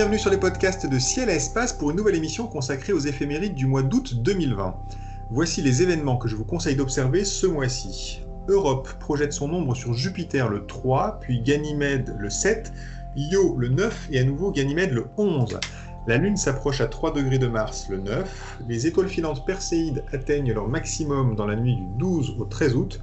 bienvenue sur les podcasts de Ciel et Espace pour une nouvelle émission consacrée aux éphémérides du mois d'août 2020. Voici les événements que je vous conseille d'observer ce mois-ci. Europe projette son ombre sur Jupiter le 3, puis Ganymède le 7, Io le 9 et à nouveau Ganymède le 11. La Lune s'approche à 3 degrés de Mars le 9, les étoiles filantes perséides atteignent leur maximum dans la nuit du 12 au 13 août,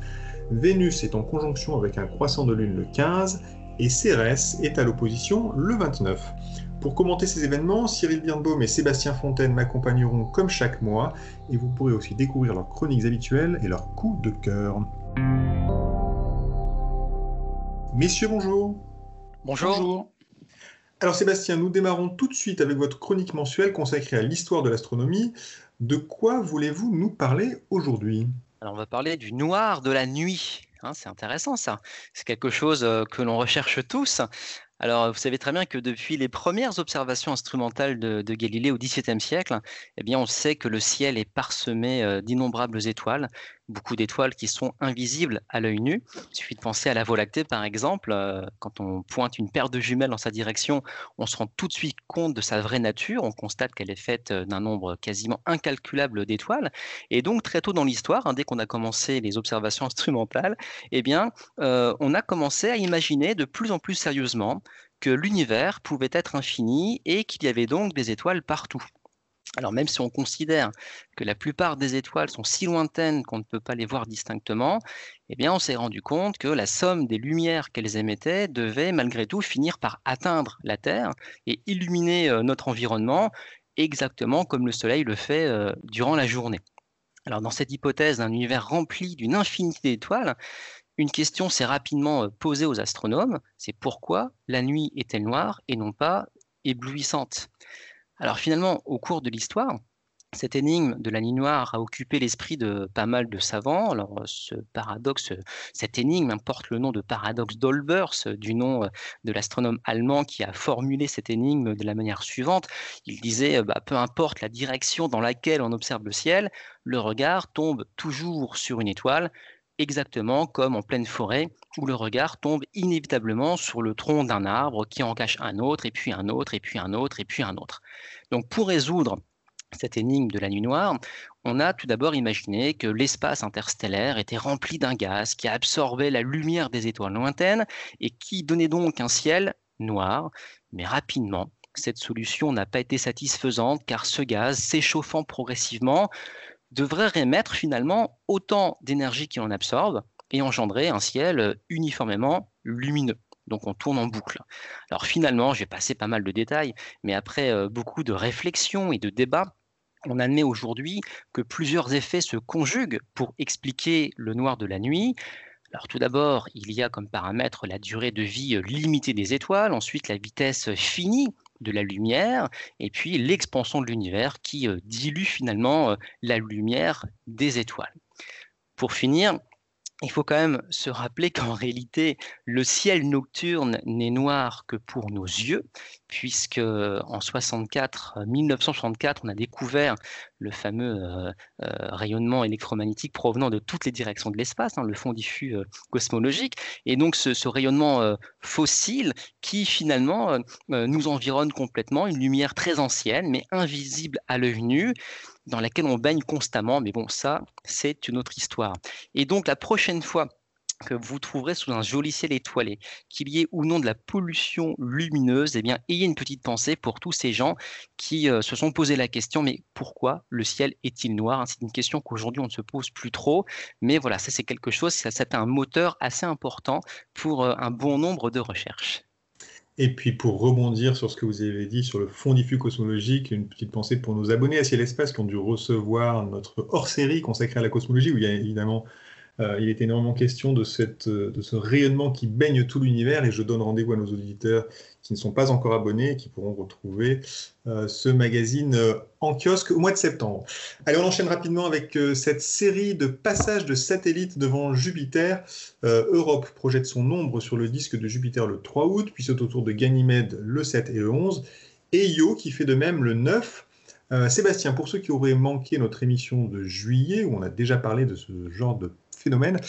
Vénus est en conjonction avec un croissant de Lune le 15 et Cérès est à l'opposition le 29. Pour commenter ces événements, Cyril Birnbaum et Sébastien Fontaine m'accompagneront comme chaque mois et vous pourrez aussi découvrir leurs chroniques habituelles et leurs coups de cœur. Messieurs, bonjour. Bonjour. Alors Sébastien, nous démarrons tout de suite avec votre chronique mensuelle consacrée à l'histoire de l'astronomie. De quoi voulez-vous nous parler aujourd'hui? Alors on va parler du noir de la nuit. Hein, c'est intéressant ça. C'est quelque chose euh, que l'on recherche tous. Alors, vous savez très bien que depuis les premières observations instrumentales de, Galilée au XVIIe siècle, eh on sait que le ciel est parsemé euh, d'innombrables étoiles, beaucoup d'étoiles qui sont invisibles à l'œil nu. Il suffit de penser à la Voie lactée, par exemple. Euh, quand on pointe une paire de jumelles dans sa direction, on se rend tout de suite compte de sa vraie nature. On constate qu'elle est faite euh, d'un nombre quasiment incalculable d'étoiles. Et donc, très tôt dans l'histoire, hein, dès qu'on a commencé les observations instrumentales, eh bien, on a commencé à imaginer de plus en plus sérieusement que l'univers pouvait être infini et qu'il y avait donc des étoiles partout. Alors même si on considère que la plupart des étoiles sont si lointaines qu'on ne peut pas les voir distinctement, eh on s'est rendu compte que la somme des lumières qu'elles émettaient devait malgré tout finir par atteindre la Terre et illuminer euh, notre environnement exactement comme le Soleil le fait euh, durant la journée. Alors dans cette hypothèse d'un univers rempli d'une infinité d'étoiles, une question s'est rapidement euh, posée aux astronomes, c'est pourquoi la nuit est-elle noire et non pas éblouissante? Alors finalement, au cours de l'histoire, cette énigme de la nuit noire a occupé l'esprit de pas mal de savants. Alors, ce paradoxe, cette énigme porte le nom de paradoxe d'Olbers, du nom euh, de l'astronome allemand qui a formulé cette énigme de la manière suivante. Il disait, euh, bah, peu importe la direction dans laquelle on observe le ciel, le regard tombe toujours sur une étoile, exactement comme en pleine forêt où le regard tombe inévitablement sur le tronc d'un arbre qui en cache un autre, et puis un autre, et puis un autre, et puis un autre. Donc pour résoudre cette énigme de la nuit noire, on a tout d'abord imaginé que l'espace interstellaire était rempli d'un gaz qui absorbait la lumière des étoiles lointaines et qui donnait donc un ciel noir, mais rapidement, cette solution n'a pas été satisfaisante car ce gaz, s'échauffant progressivement, devrait réémettre finalement autant d'énergie qu'il en absorbe et engendrer un ciel euh, uniformément lumineux. Donc on tourne en boucle. Alors finalement, je vais passer pas mal de détails, mais après euh, beaucoup de réflexions et de débats, on admet aujourd'hui que plusieurs effets se conjuguent pour expliquer le noir de la nuit. Alors tout d'abord, il y a comme paramètre la durée de vie euh, limitée des étoiles, ensuite la vitesse finie de la lumière, et puis l'expansion de l'univers qui euh, dilue finalement euh, la lumière des étoiles. Pour finir, il faut quand même se rappeler qu'en réalité, le ciel nocturne n'est noir que pour nos yeux, puisque en 64, 1964, on a découvert le fameux euh, euh, rayonnement électromagnétique provenant de toutes les directions de l'espace, hein, le fond diffus euh, cosmologique, et donc ce, rayonnement fossile qui finalement nous environne complètement, une lumière très ancienne, mais invisible à l'œil nu, dans laquelle on baigne constamment, mais bon, ça, c'est une autre histoire. Et donc la prochaine fois que vous trouverez sous un joli ciel étoilé, qu'il y ait ou non de la pollution lumineuse, eh bien, ayez une petite pensée pour tous ces gens qui euh, se sont posé la question, mais pourquoi le ciel est-il noir? C'est une question qu'aujourd'hui on ne se pose plus trop, mais voilà, ça c'est quelque chose, c'est un moteur assez important pour euh, un bon nombre de recherches. Et puis pour rebondir sur ce que vous avez dit sur le fond diffus cosmologique, une petite pensée pour nos abonnés à Ciel Espace qui ont dû recevoir notre hors-série consacrée à la cosmologie, où il y a évidemment Euh, il est énormément question de, cette, de ce rayonnement qui baigne tout l'univers et je donne rendez-vous à nos auditeurs qui ne sont pas encore abonnés et qui pourront retrouver euh, ce magazine euh, en kiosque au mois de septembre. Allez, on enchaîne rapidement avec cette série de passages de satellites devant Jupiter. Europe projette son nombre sur le disque de Jupiter le 3 août, puis c'est au tour de Ganymède le 7 et le 11, et Io qui fait de même le 9. Sébastien, pour ceux qui auraient manqué notre émission de juillet, où on a déjà parlé de ce genre de phénomène.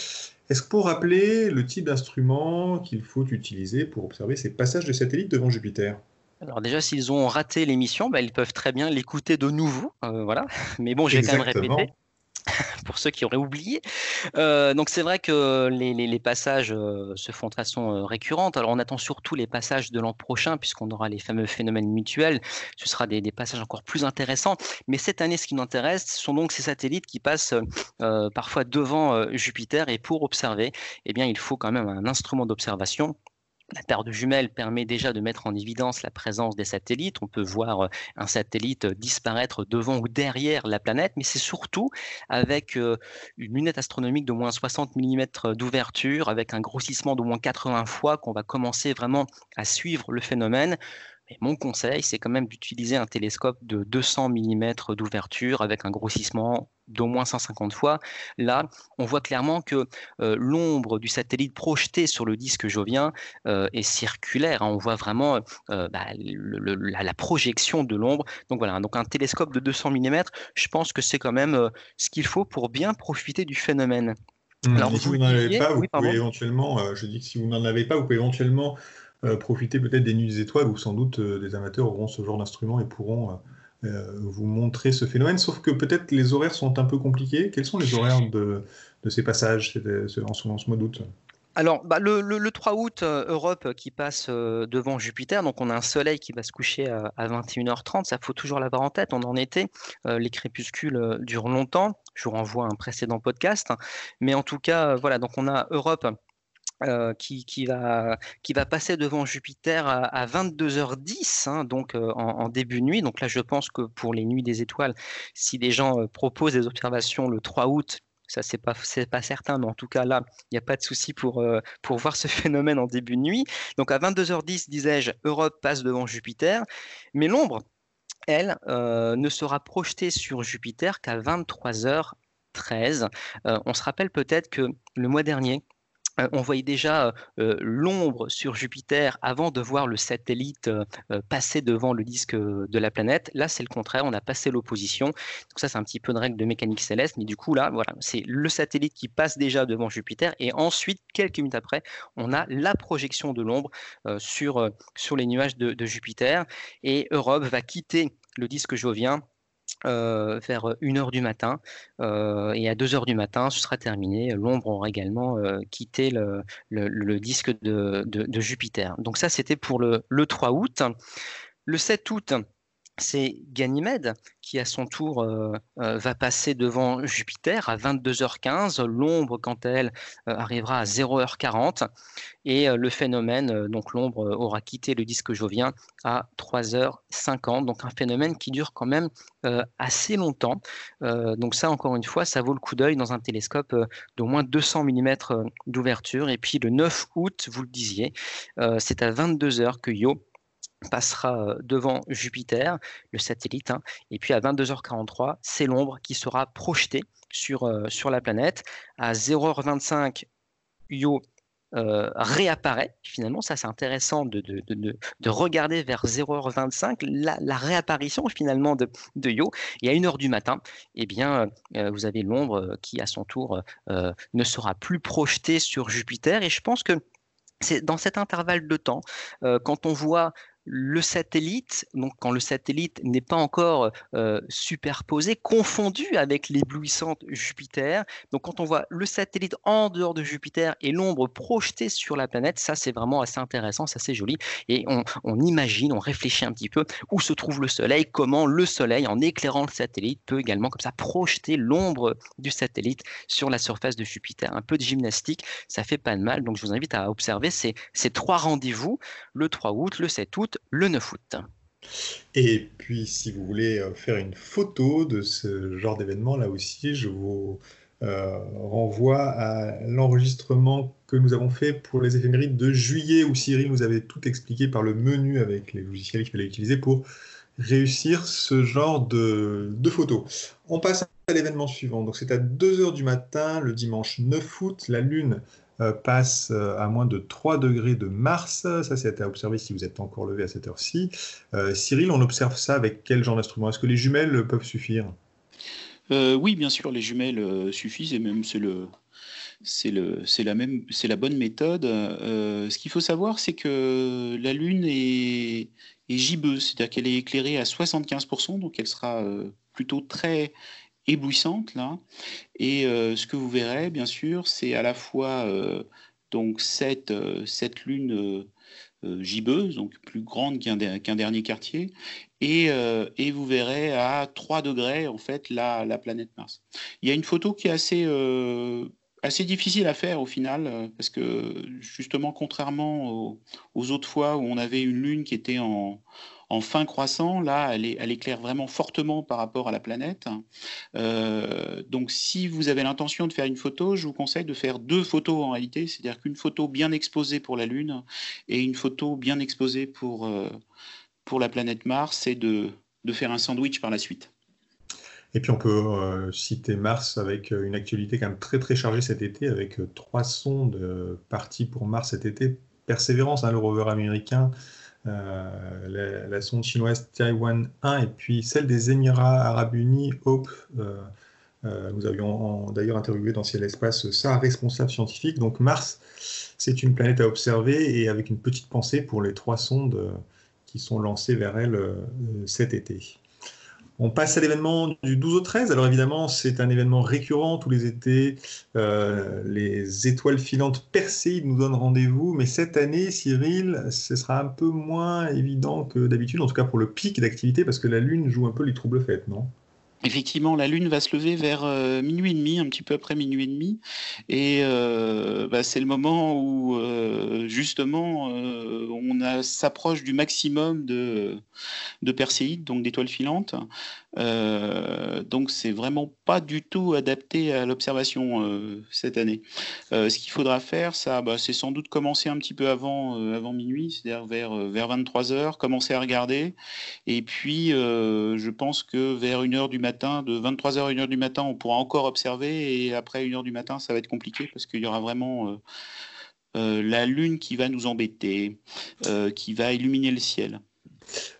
Est-ce que pour rappeler le type d'instrument qu'il faut utiliser pour observer ces passages de satellites devant Jupiter? Alors déjà, s'ils ont raté l'émission, bah, ils peuvent très bien l'écouter de nouveau. Euh, voilà. Mais bon, j'ai quand même répété. pour ceux qui auraient oublié. Euh, donc c'est vrai que les, passages euh, se font de façon euh, récurrente. Alors on attend surtout les passages de l'an prochain, puisqu'on aura les fameux phénomènes mutuels. Ce sera des, passages encore plus intéressants. Mais cette année, ce qui nous intéresse, ce sont donc ces satellites qui passent parfois devant Jupiter. Et pour observer, eh bien, il faut quand même un instrument d'observation la paire de jumelles permet déjà de mettre en évidence la présence des satellites. On peut voir euh, un satellite euh, disparaître devant ou derrière la planète, mais c'est surtout avec euh, une lunette astronomique de moins 60 mm d'ouverture, avec un grossissement de moins 80 fois qu'on va commencer vraiment à suivre le phénomène mon conseil, c'est quand même d'utiliser un télescope de 200 mm d'ouverture avec un grossissement d'au moins 150 fois. Là, on voit clairement que euh, l'ombre du satellite projeté sur le disque jovien euh, est circulaire. Hein. On voit vraiment euh, bah, la, projection de l'ombre. Donc voilà, donc un télescope de 200 mm, je pense que c'est quand même ce qu'il faut pour bien profiter du phénomène. Mmh. Alors, si vous n'en avez pas, vous pouvez éventuellement, je dis que si vous n'en avez pas, vous pouvez éventuellement profiter peut-être des Nuits des Étoiles où sans doute des amateurs auront ce genre d'instrument et pourront vous montrer ce phénomène. Sauf que peut-être les horaires sont un peu compliqués. Quels sont les horaires de, ces passages en ce, mois d'août? Alors, bah, le, 3 août, Europe qui passe devant Jupiter, donc on a un soleil qui va se coucher à, 21h30, ça faut toujours l'avoir en tête, on en était, les crépuscules durent longtemps, je vous renvoie à un précédent podcast, mais en tout cas, voilà, donc on a Europe euh, qui, va, passer devant Jupiter à, 22h10, hein, donc euh, en, début de nuit. Donc là, je pense que pour les nuits des étoiles, si des gens euh, proposent des observations le 3 août, ça c'est pas pas certain, mais en tout cas là, il n'y a pas de souci pour voir ce phénomène en début de nuit. Donc à 22h10, disais-je, Europe passe devant Jupiter, mais l'ombre, elle, ne sera projetée sur Jupiter qu'à 23h13. on se rappelle peut-être que le mois dernier, on voyait déjà euh, l'ombre sur Jupiter avant de voir le satellite euh, passer devant le disque de la planète. Là, c'est le contraire, on a passé l'opposition. Donc ça, c'est un petit peu une règle de mécanique céleste, mais du coup, là, voilà, c'est le satellite qui passe déjà devant Jupiter, et ensuite, quelques minutes après, on a la projection de l'ombre sur, sur les nuages de, de Jupiter, et Europe va quitter le disque jovien euh, vers 1h du matin. Euh, et à 2h du matin, ce sera terminé. L'ombre aura également euh, quitté le, disque de, Jupiter. Donc ça, c'était pour le, le 3 août. Le 7 août, c'est Ganymède qui, à son tour, euh, euh, va passer devant Jupiter à 22h15. L'ombre, quant à elle, euh, arrivera à 0h40. Et le phénomène, donc l'ombre, aura quitté le disque jovien à 3h50. Donc un phénomène qui dure quand même assez longtemps. donc ça, encore une fois, ça vaut le coup d'œil dans un télescope d'au moins 200 mm d'ouverture. Et puis le 9 août, vous le disiez, c'est à 22h que Yo passera devant Jupiter, le satellite, hein, et puis à 22h43, c'est l'ombre qui sera projetée sur, sur la planète. À 0h25, Io réapparaît. Finalement, ça c'est intéressant de, de, de, regarder vers 0h25 la, réapparition finalement de, Io. Et à 1h du matin, eh bien, vous avez l'ombre qui à son tour ne sera plus projetée sur Jupiter. Et je pense que c'est dans cet intervalle de temps, quand on voit le satellite, donc quand le satellite n'est pas encore euh, superposé, confondu avec l'éblouissante Jupiter. Donc quand on voit le satellite en dehors de Jupiter et l'ombre projetée sur la planète, ça c'est vraiment assez intéressant, c'est assez joli. Et on, imagine, on réfléchit un petit peu où se trouve le Soleil, comment le Soleil, en éclairant le satellite, peut également comme ça projeter l'ombre du satellite sur la surface de Jupiter. Un peu de gymnastique, ça fait pas de mal. Donc je vous invite à observer ces, ces trois rendez-vous, le 3 août, le 7 août, le 9 août. Et puis, si vous voulez euh, faire une photo de ce genre d'événement, là aussi, je vous renvoie à l'enregistrement que nous avons fait pour les éphémérides de juillet, où Cyril nous avait tout expliqué par le menu avec les logiciels qu'il fallait utiliser pour réussir ce genre de, de photos. On passe à l'événement suivant. Donc c'est à 2h du matin, le dimanche 9 août, la Lune euh, passe euh, à moins de 3 degrés de Mars. Ça, c'est à observer si vous êtes encore levé à cette heure-ci. Euh, Cyril, on observe ça avec quel genre d'instrument Est-ce que les jumelles peuvent suffire? Oui, bien sûr, les jumelles suffisent et même c'est le, c'est la même, c'est la bonne méthode. ce qu'il faut savoir, c'est que la Lune est, est gibbeuse, c'est-à-dire qu'elle est éclairée à 75%, donc elle sera plutôt très éblouissante là. Et euh, ce que vous verrez, bien sûr, c'est à la fois euh, donc cette, euh, cette lune gibbeuse, donc plus grande qu'un dernier quartier, et, et, vous verrez à 3 degrés en fait la, la, planète Mars. Il y a une photo qui est assez assez difficile à faire au final, parce que justement, contrairement aux, aux, autres fois où on avait une lune qui était en, en fin croissant, là, elle, éclaire vraiment fortement par rapport à la planète. Euh, donc, si vous avez l'intention de faire une photo, je vous conseille de faire deux photos en réalité, c'est-à-dire qu'une photo bien exposée pour la Lune et une photo bien exposée pour, euh, pour la planète Mars, et de, de faire un sandwich par la suite. Et puis on peut euh, citer Mars avec une actualité quand même très très chargée cet été, avec trois sondes parties pour Mars cet été. Persévérance, hein, le rover américain, euh, la, sonde chinoise Taiwan 1 et puis celle des Émirats arabes unis, Hope. Euh, euh, nous avions d'ailleurs interviewé dans Ciel Espace sa responsable scientifique. Donc Mars, c'est une planète à observer et avec une petite pensée pour les trois sondes qui sont lancées vers elle cet été. On passe à l'événement du 12 au 13. Alors évidemment, c'est un événement récurrent tous les étés. Euh, les étoiles filantes Perséides nous donnent rendez-vous. Mais cette année, Cyril, ce sera un peu moins évident que d'habitude, en tout cas pour le pic d'activité, parce que la Lune joue un peu les troubles fêtes, non? Effectivement, la Lune va se lever vers euh, minuit et demi, un petit peu après minuit et demi, et euh, bah, c'est le moment où euh, justement on s'approche du maximum de, de Perséides, donc d'étoiles filantes. Donc c'est vraiment pas du tout adapté à l'observation cette année. ce qu'il faudra faire, ça, bah, c'est sans doute commencer un petit peu avant, avant minuit, c'est-à-dire vers, vers 23 heures, commencer à regarder, et puis je pense que vers une heure du matin de 23h à 1h du matin, on pourra encore observer, et après 1h du matin, ça va être compliqué parce qu'il y aura vraiment euh, euh, la Lune qui va nous embêter, euh, qui va illuminer le ciel.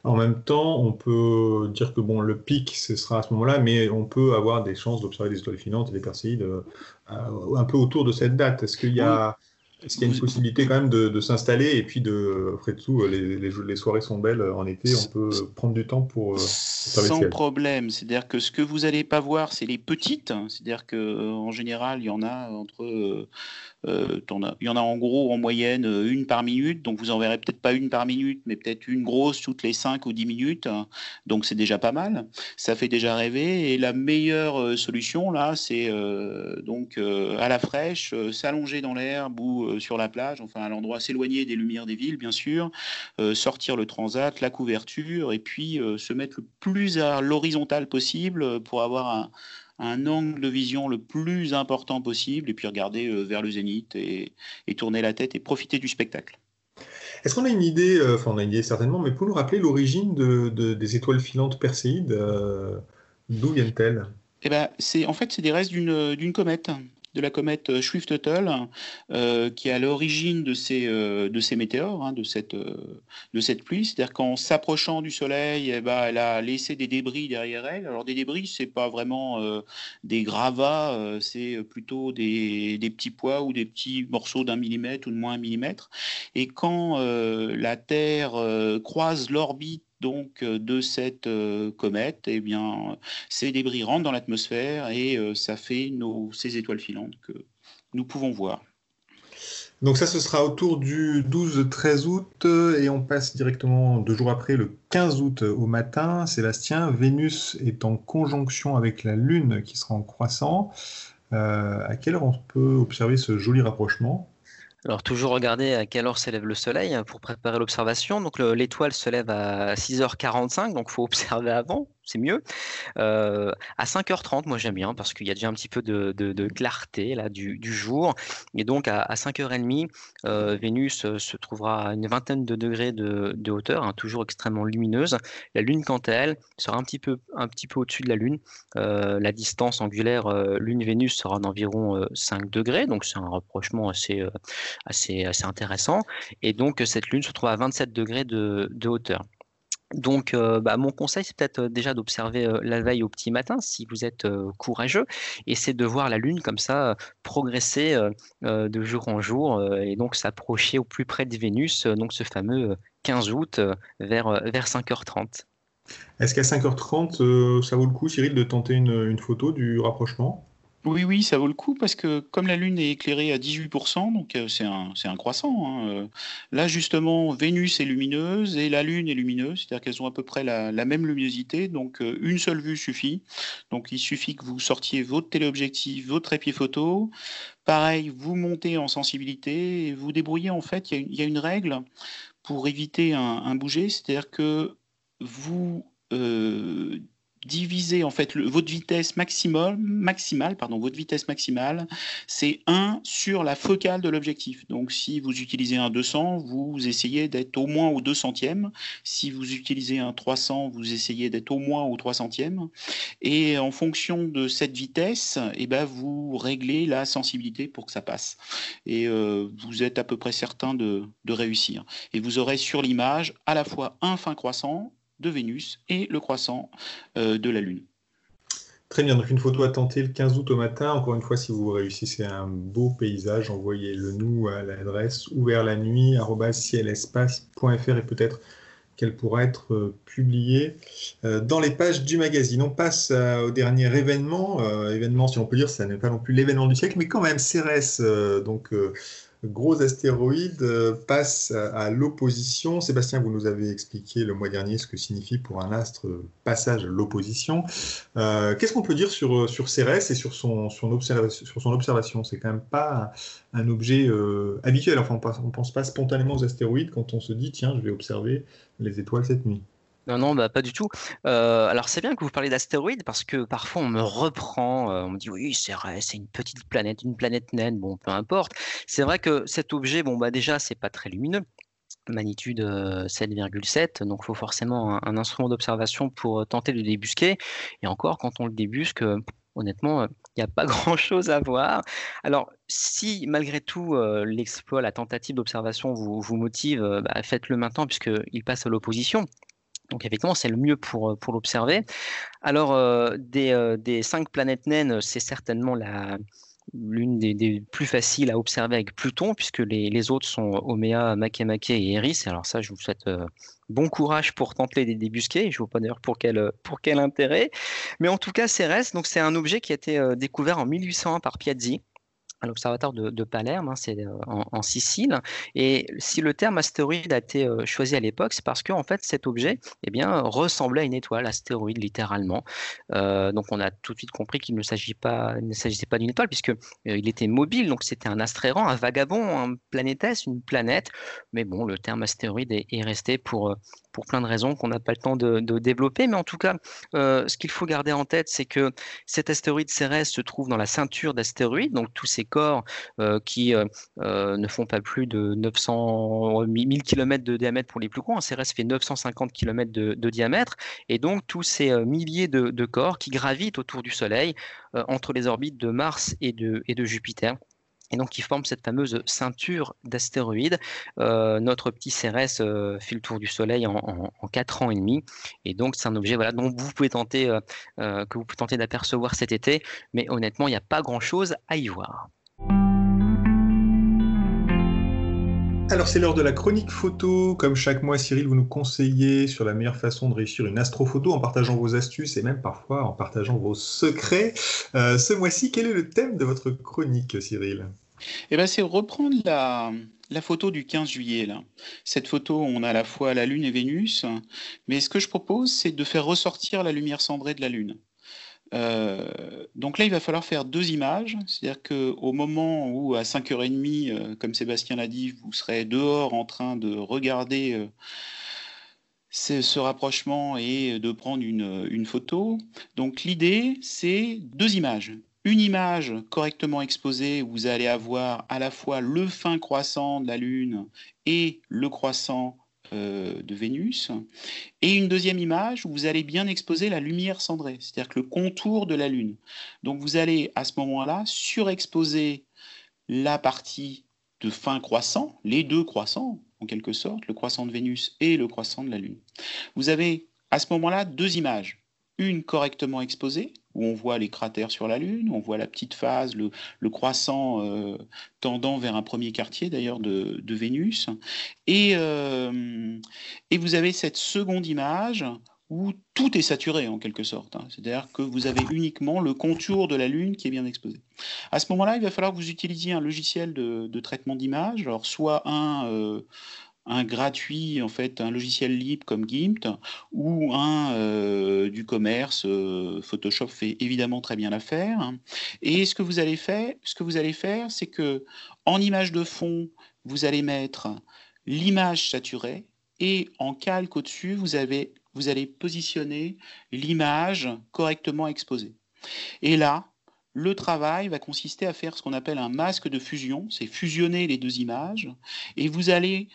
En même temps, on peut dire que bon, le pic, ce sera à ce moment-là, mais on peut avoir des chances d'observer des étoiles filantes et des Perséides un peu autour de cette date. Est-ce qu'il y a... Est-ce qu'il y a une possibilité quand même de, s'installer et puis de, après tout, les, les, soirées sont belles en été, on peut prendre du temps pour. Euh, Sans problème, c'est-à-dire que ce que vous n'allez pas voir, c'est les petites, c'est-à-dire qu'en général, il y en a entre euh, euh, il y en a en gros en moyenne euh, une par minute, donc vous en verrez peut-être pas une par minute, mais peut-être une grosse toutes les 5 ou 10 minutes. Donc c'est déjà pas mal. Ça fait déjà rêver. Et la meilleure euh, solution là, c'est donc à la fraîche, s'allonger dans l'herbe ou sur la plage, enfin à l'endroit s'éloigner des lumières des villes, bien sûr, sortir le transat, la couverture, et puis se mettre le plus à l'horizontale possible pour avoir un un angle de vision le plus important possible et puis regarder euh, vers le zénith et, tourner la tête et profiter du spectacle. Est-ce qu'on a une idée, euh, enfin on a une idée certainement, mais pour nous rappeler l'origine de, des étoiles filantes perséides euh, D'où viennent-elles? Eh ben, En fait, c'est des restes d'une comète de la comète euh, Swift-Tuttle, euh, qui est à l'origine de ces, euh, de ces météores, hein, de, cette, de cette pluie. C'est-à-dire qu'en s'approchant du Soleil, eh ben, elle a laissé des débris derrière elle. Alors des débris, c'est pas vraiment des gravats, c'est plutôt des, des, petits pois ou des petits morceaux d'un millimètre ou de moins un millimètre. Et quand la Terre croise l'orbite donc euh, de cette euh, comète, eh ces débris rentrent dans l'atmosphère et euh, ça fait ces étoiles filantes que nous pouvons voir. Donc ça, ce sera autour du 12-13 août et on passe directement deux jours après, le 15 août au matin. Sébastien, Vénus est en conjonction avec la Lune qui sera en croissant. à quelle heure on peut observer ce joli rapprochement? Alors, toujours regarder à quelle heure s'élève le soleil hein, pour préparer l'observation. Donc, l'étoile se lève à 6h45, donc il faut observer avant. C'est mieux. à 5h30, moi j'aime bien parce qu'il y a déjà un petit peu de, clarté du, jour. Et donc à, 5h30, Vénus se trouvera à une vingtaine de degrés de, hauteur, hein, toujours extrêmement lumineuse. La Lune, quant à elle, sera un petit peu, au-dessus de la Lune. la distance angulaire Lune-Vénus sera d'environ 5 degrés, donc c'est un rapprochement assez intéressant. Et donc cette Lune se trouve à 27 degrés de hauteur. Donc, euh, bah, mon conseil, c'est peut-être euh, déjà d'observer euh, la veille au petit matin si vous êtes courageux, et c'est de voir la Lune comme ça progresser de jour en jour et donc s'approcher au plus près de Vénus, donc ce fameux 15 août vers, vers 5h30. Est-ce qu'à 5h30, ça vaut le coup, Cyril, de tenter une photo du rapprochement? Oui, oui, ça vaut le coup parce que comme la Lune est éclairée à 18%, donc euh, c'est un, un croissant. Hein, euh, là, justement, Vénus est lumineuse et la Lune est lumineuse, c'est-à-dire qu'elles ont à peu près la, même luminosité, donc euh, une seule vue suffit. Donc il suffit que vous sortiez votre téléobjectif, votre trépied photo. Pareil, vous montez en sensibilité et vous débrouillez. En fait, il y a une, règle pour éviter un, bouger, c'est-à-dire que vous diviser en fait votre vitesse maximale, pardon, votre vitesse maximale, c'est 1 sur la focale de l'objectif. Donc si vous utilisez un 200, vous essayez d'être au moins au 200e. Si vous utilisez un 300, vous essayez d'être au moins au 300e. Et en fonction de cette vitesse, eh ben, vous réglez la sensibilité pour que ça passe. Et euh, vous êtes à peu près certain de, de réussir. Et vous aurez sur l'image à la fois un fin croissant de Vénus et le croissant euh, de la Lune. Très bien, donc une photo à tenter le 15 août au matin. Encore une fois, si vous réussissez un beau paysage, envoyez-le nous à l'adresse ouvert la nuit cielespace.fr et peut-être qu'elle pourra être euh, publiée euh, dans les pages du magazine. On passe au dernier événement. événement, si on peut dire, ça n'est pas non plus l'événement du siècle, mais quand même, Cérès, donc gros astéroïde euh, passe à, l'opposition. Sébastien, vous nous avez expliqué le mois dernier ce que signifie pour un astre passage à l'opposition. Euh, qu'est-ce qu'on peut dire sur, sur Cérès et sur son, sur observation? C'est quand même pas un, objet euh, habituel. Enfin, on ne pense pas spontanément aux astéroïdes quand on se dit tiens, je vais observer les étoiles cette nuit. Non, non, bah, pas du tout. Euh, alors, c'est bien que vous parlez d'astéroïdes parce que parfois on me reprend, euh, on me dit oui, c'est vrai, c'est une petite planète, une planète naine, bon, peu importe. C'est vrai que cet objet, bon, bah, déjà, c'est pas très lumineux magnitude 7,7, euh, donc il faut forcément un, instrument d'observation pour tenter de le débusquer. Et encore, quand on le débusque, honnêtement, il n'y a pas grand-chose à voir. Alors, si malgré tout l'exploit, la tentative d'observation vous, motive, bah, faites-le maintenant puisqu'il passe à l'opposition. Donc effectivement, c'est le mieux pour, euh, pour l'observer. Alors, euh, des, euh, des, cinq planètes naines, c'est certainement la, l'une des, plus faciles à observer avec Pluton, puisque les, les autres sont Oméa, Makemake et Eris. Alors ça, je vous souhaite bon courage pour tenter les débusquer. Je ne vois pas d'ailleurs pour quel, pour quel intérêt. Mais en tout cas, Cérès, donc c'est un objet qui a été découvert en 1801 par Piazzi à l'observatoire de, Palerme, hein, c'est euh, en, Sicile. Et si le terme astéroïde a été euh, choisi à l'époque, c'est parce qu'en fait cet objet eh bien, ressemblait à une étoile, astéroïde littéralement. Euh, donc on a tout de suite compris qu'il ne s'agissait pas, s'agissait pas d'une étoile puisque il était mobile, donc c'était un astre errant, un vagabond, un planétesse, une planète. Mais bon, le terme astéroïde est, est resté pour pour plein de raisons qu'on n'a pas le temps de, développer. Mais en tout cas, ce qu'il faut garder en tête, c'est que cet astéroïde Cérès se trouve dans la ceinture d'astéroïdes, donc tous ces corps euh, qui euh, ne font pas plus de 900, 1000 km de diamètre pour les plus gros. Cérès fait 950 km de, diamètre, et donc tous ces milliers de, corps qui gravitent autour du Soleil entre les orbites de Mars et de, Jupiter et donc qui forme cette fameuse ceinture d'astéroïdes. Euh, notre petit euh, fait le tour du Soleil en, en, 4 ans et demi, et donc c'est un objet dont vous pouvez tenter, euh, que vous pouvez tenter d'apercevoir cet été, mais honnêtement, il n'y a pas grand-chose à y voir. Alors c'est l'heure de la chronique photo. Comme chaque mois, Cyril, vous nous conseillez sur la meilleure façon de réussir une astrophoto en partageant vos astuces et même parfois en partageant vos secrets. Euh, ce mois-ci, quel est le thème de votre chronique, Cyril? Eh ben, C'est reprendre la, photo du 15 juillet. Cette photo, on a à la fois la Lune et Vénus, mais ce que je propose, c'est de faire ressortir la lumière cendrée de la Lune. Euh, donc là, il va falloir faire deux images, c'est-à-dire qu'au moment où à 5h30, euh, comme Sébastien l'a dit, vous serez dehors en train de regarder ce rapprochement et de prendre une, photo. Donc l'idée, c'est deux images. Une image correctement exposée vous allez avoir à la fois le fin croissant de la Lune et le croissant euh, de Vénus. Et une deuxième image où vous allez bien exposer la lumière cendrée, c'est-à-dire que le contour de la Lune. Donc vous allez à ce moment-là surexposer la partie de fin croissant, les deux croissants en quelque sorte, le croissant de Vénus et le croissant de la Lune. Vous avez à ce moment-là deux images. Une correctement exposée, où on voit les cratères sur la Lune, on voit la petite phase, le, croissant euh, tendant vers un premier quartier d'ailleurs de, Vénus. Et, euh, et vous avez cette seconde image où tout est saturé en quelque sorte. Hein. C'est-à-dire que vous avez uniquement le contour de la Lune qui est bien exposé. À ce moment-là, il va falloir que vous utilisiez un logiciel de, traitement d'image, soit un, euh, un gratuit, en fait, un logiciel libre comme GIMP, ou un euh, du commerce. Euh, Photoshop fait évidemment très bien l'affaire. Et ce que vous allez faire, ce que vous allez faire, c'est que en image de fond, vous allez mettre l'image saturée et en calque au-dessus, vous avez vous allez positionner l'image correctement exposée. Et là, le travail va consister à faire ce qu'on appelle un masque de fusion, c'est fusionner les deux images, et vous allez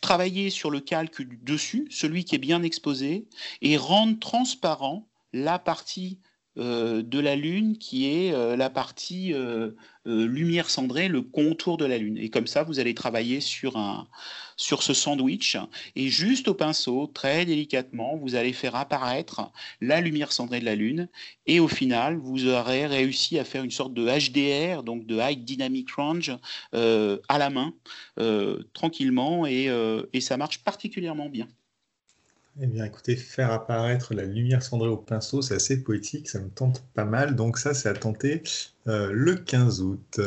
travailler sur le calque du dessus, celui qui est bien exposé, et rendre transparent la partie de la Lune qui est euh, la partie euh, lumière cendrée, le contour de la Lune. Et comme ça, vous allez travailler sur, un, sur ce sandwich et juste au pinceau, très délicatement, vous allez faire apparaître la lumière cendrée de la Lune et au final, vous aurez réussi à faire une sorte de HDR, donc de High Dynamic Range, à la main, tranquillement et, et ça marche particulièrement bien. Eh bien, écoutez, faire apparaître la lumière cendrée au pinceau, c'est assez poétique, ça me tente pas mal. Donc ça, c'est à tenter euh, le 15 août.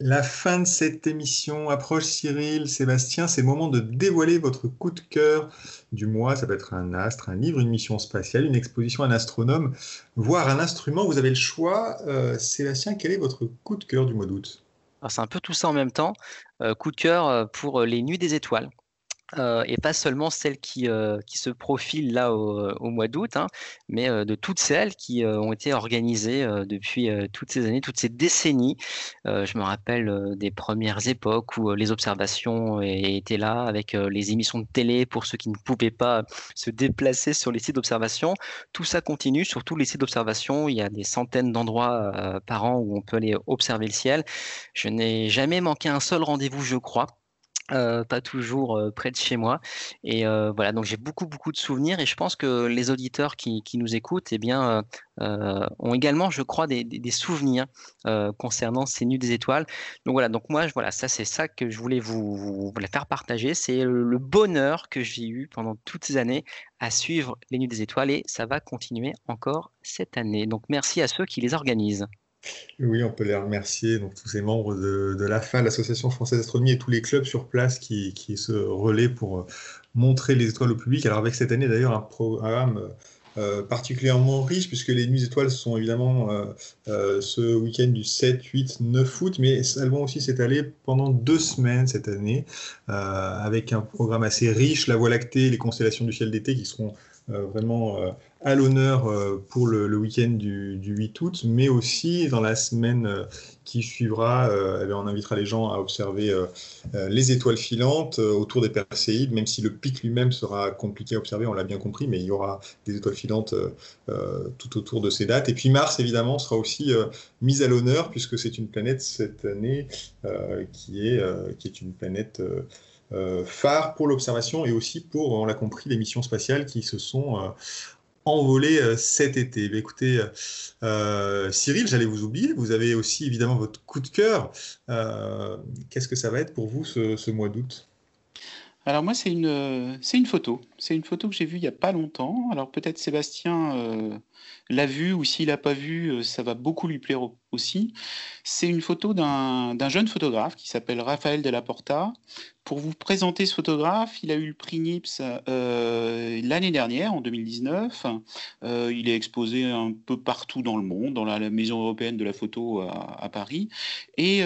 la fin de cette émission approche, Cyril, Sébastien. C'est moment de dévoiler votre coup de cœur du mois. Ça peut être un astre, un livre, une mission spatiale, une exposition, un astronome, voire un instrument. Vous avez le choix. Euh, Sébastien, quel est votre coup de cœur du mois d'août? C'est un peu tout ça en même temps. Euh, coup de cœur pour les Nuits des Étoiles. Euh, et pas seulement celles qui, euh, qui se profilent là au, mois d'août, hein, mais euh, de toutes celles qui ont été organisées depuis toutes ces années, toutes ces décennies. je me rappelle des premières époques où les observations étaient là avec les émissions de télé pour ceux qui ne pouvaient pas se déplacer sur les sites d'observation. Tout ça continue sur tous les sites d'observation. Il y a des centaines d'endroits par an où on peut aller observer le ciel. Je n'ai jamais manqué un seul rendez-vous, je crois. Euh, pas toujours euh, près de chez moi. Et euh, voilà, donc j'ai beaucoup, beaucoup de souvenirs et je pense que les auditeurs qui, nous écoutent eh bien, ont également, je crois, des, souvenirs concernant ces nuits des étoiles. Donc voilà, donc moi, voilà, ça c'est ça que je voulais vous, faire partager. C'est le, bonheur que j'ai eu pendant toutes ces années à suivre les nuits des étoiles et ça va continuer encore cette année. Donc merci à ceux qui les organisent. Oui, on peut les remercier, donc tous ces membres de, l'AFA, l'Association française d'astronomie, et tous les clubs sur place qui, se relaient pour euh, montrer les étoiles au public. Alors avec cette année d'ailleurs un programme euh, particulièrement riche, puisque les Nuits étoiles sont évidemment euh, ce week-end du 7, 8, 9 août, mais elles vont aussi s'étaler pendant deux semaines cette année, avec un programme assez riche, la Voie lactée, les constellations du ciel d'été qui seront vraiment à l'honneur euh, pour le, week-end du, 8 août, mais aussi dans la semaine euh, qui suivra, euh, eh on invitera les gens à observer les étoiles filantes autour des Perséides, même si le pic lui-même sera compliqué à observer, on l'a bien compris, mais il y aura des étoiles filantes tout autour de ces dates. Et puis Mars, évidemment, sera aussi mise à l'honneur, puisque c'est une planète cette année qui, est, qui est une planète... phare pour l'observation et aussi pour, on l'a compris, les missions spatiales qui se sont envolé euh, cet été. Mais écoutez, euh, euh, Cyril, j'allais vous oublier. Vous avez aussi évidemment votre coup de cœur. Qu'est-ce que ça va être pour vous ce, mois d'août? Alors moi, c'est une photo. C'est une photo que j'ai vue il n'y a pas longtemps. Alors peut-être Sébastien euh, l'a vue ou s'il l'a pas vue, euh, ça va beaucoup lui plaire aussi. C'est une photo d'un jeune photographe qui s'appelle Raphaël Della Porta. Pour vous présenter ce photographe, il a eu le prix NIPS euh, l'année dernière, en 2019. Euh, il est exposé un peu partout dans le monde, dans la, Maison européenne de la photo à, Paris. Et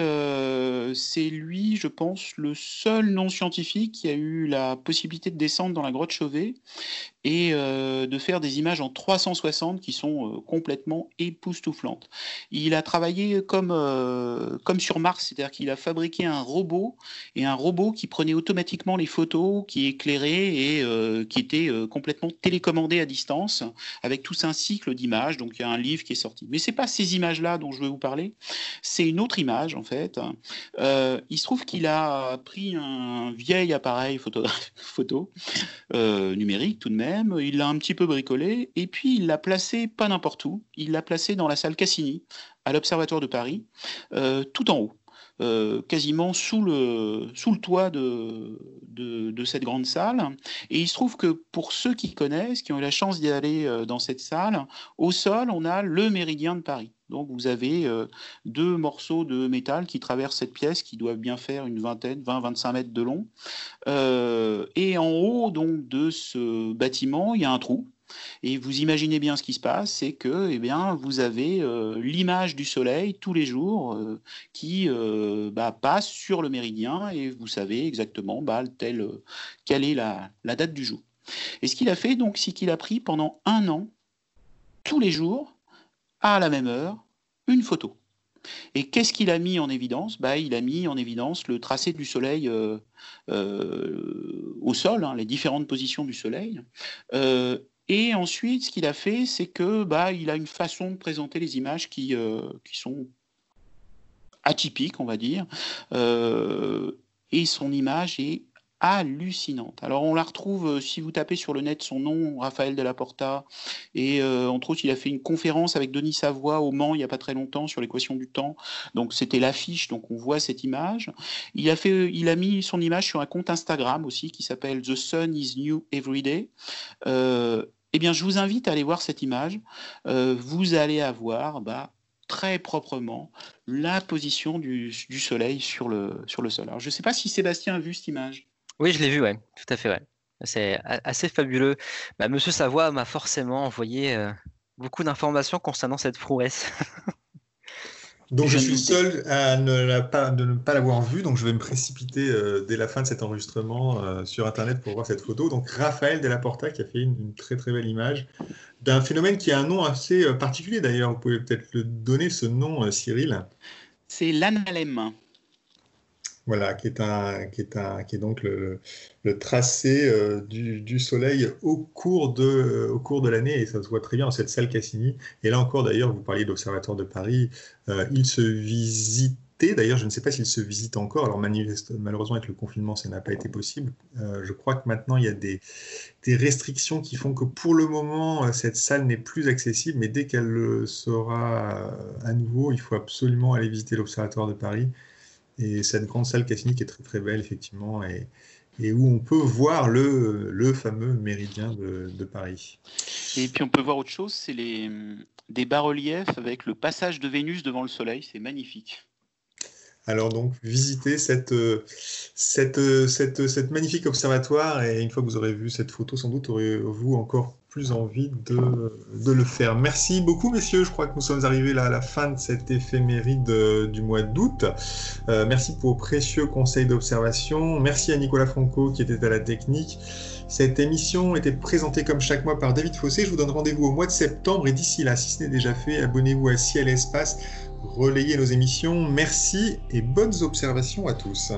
c'est lui, je pense, le seul non-scientifique qui a eu la possibilité de descendre dans la grotte Et de faire des images en 360 qui sont complètement époustouflantes. Il a travaillé comme, comme sur Mars, c'est-à-dire qu'il a fabriqué un robot et un robot qui prenait automatiquement les photos, qui éclairait et euh, qui était euh, complètement télécommandé à distance avec tout un cycle d'images. Donc il y a un livre qui est sorti. Mais c'est pas ces images-là dont je veux vous parler. C'est une autre image en fait. Euh, il se trouve qu'il a pris un vieil appareil photo numérique tout de même. Il l'a un petit peu bricolé et puis il l'a placé pas n'importe où. Il l'a placé dans la salle Cassini à l'Observatoire de Paris, tout en haut. Euh, quasiment sous le toit de, de, cette grande salle. Et il se trouve que pour ceux qui connaissent, qui ont eu la chance d'y aller euh, dans cette salle, au sol, on a le méridien de Paris. Donc vous avez euh, deux morceaux de métal qui traversent cette pièce qui doivent bien faire une vingtaine, 20-25 mètres de long. et en haut donc de ce bâtiment, il y a un trou et vous imaginez bien ce qui se passe, c'est que eh bien, vous avez euh, l'image du soleil tous les jours euh, qui euh, bah, passe sur le méridien et vous savez exactement bah, quelle est la, date du jour. Et ce qu'il a fait, donc, c'est qu'il a pris pendant un an, tous les jours, à la même heure, une photo. Et qu'est-ce qu'il a mis en évidence? Bah, Il a mis en évidence le tracé du Soleil au sol, hein, les différentes positions du Soleil, et ensuite, ce qu'il a fait, c'est que bah, il a une façon de présenter les images qui, euh, qui sont atypiques, on va dire. Euh, et son image est hallucinante. Alors on la retrouve, euh, si vous tapez sur le net son nom, Raphaël de la Porta, et entre autres il a fait une conférence avec Denis Savoie au Mans il n'y a pas très longtemps sur l'équation du temps, donc c'était l'affiche, donc on voit cette image. Il a, fait, il a mis son image sur un compte Instagram aussi qui s'appelle The Sun is New Every Day. Eh bien, je vous invite à aller voir cette image. Euh, vous allez avoir bah, très proprement la position du, soleil sur le, sol. Je ne sais pas si Sébastien a vu cette image. Oui, je l'ai vu, ouais, tout à fait. Ouais. C'est assez fabuleux. Bah, Monsieur Savoie m'a forcément envoyé euh, beaucoup d'informations concernant cette prouesse. Donc je, suis seul à ne, pas, de ne pas l'avoir vu, donc je vais me précipiter euh, dès la fin de cet enregistrement euh, sur Internet pour voir cette photo. Donc Raphaël Della Porta qui a fait une, très très belle image d'un phénomène qui a un nom assez euh, particulier d'ailleurs. Vous pouvez peut-être le donner ce nom, Cyril. C'est l'analème. Voilà, qui est, un, qui est, un, qui est donc le, tracé euh, du, Soleil au cours de, euh, de l'année, et ça se voit très bien dans cette salle Cassini. Et là encore, d'ailleurs, vous parliez de l'Observatoire de Paris, euh, il se visitait, d'ailleurs, je ne sais pas s'il se visite encore, alors malheureusement avec le confinement, ça n'a pas été possible. je crois que maintenant, il y a des, restrictions qui font que pour le moment, cette salle n'est plus accessible, mais dès qu'elle le sera à nouveau, il faut absolument aller visiter l'Observatoire de Paris et cette grande salle Cassini qui est très très belle, effectivement, et, et où on peut voir le, le fameux méridien de, de, Paris. Et puis on peut voir autre chose, c'est les, des bas-reliefs avec le passage de Vénus devant le Soleil, c'est magnifique. Alors donc, visitez cette, cette, cette, cette, magnifique observatoire et une fois que vous aurez vu cette photo, sans doute aurez-vous encore plus envie de, de, le faire. Merci beaucoup, messieurs. Je crois que nous sommes arrivés là à la fin de cette éphéméride euh, du mois d'août. Euh, merci pour vos précieux conseils d'observation. Merci à Nicolas Franco qui était à la technique. Cette émission était présentée comme chaque mois par David Fossé. Je vous donne rendez-vous au mois de septembre et d'ici là, si ce n'est déjà fait, abonnez-vous à Ciel Espace, relayez nos émissions. Merci et bonnes observations à tous.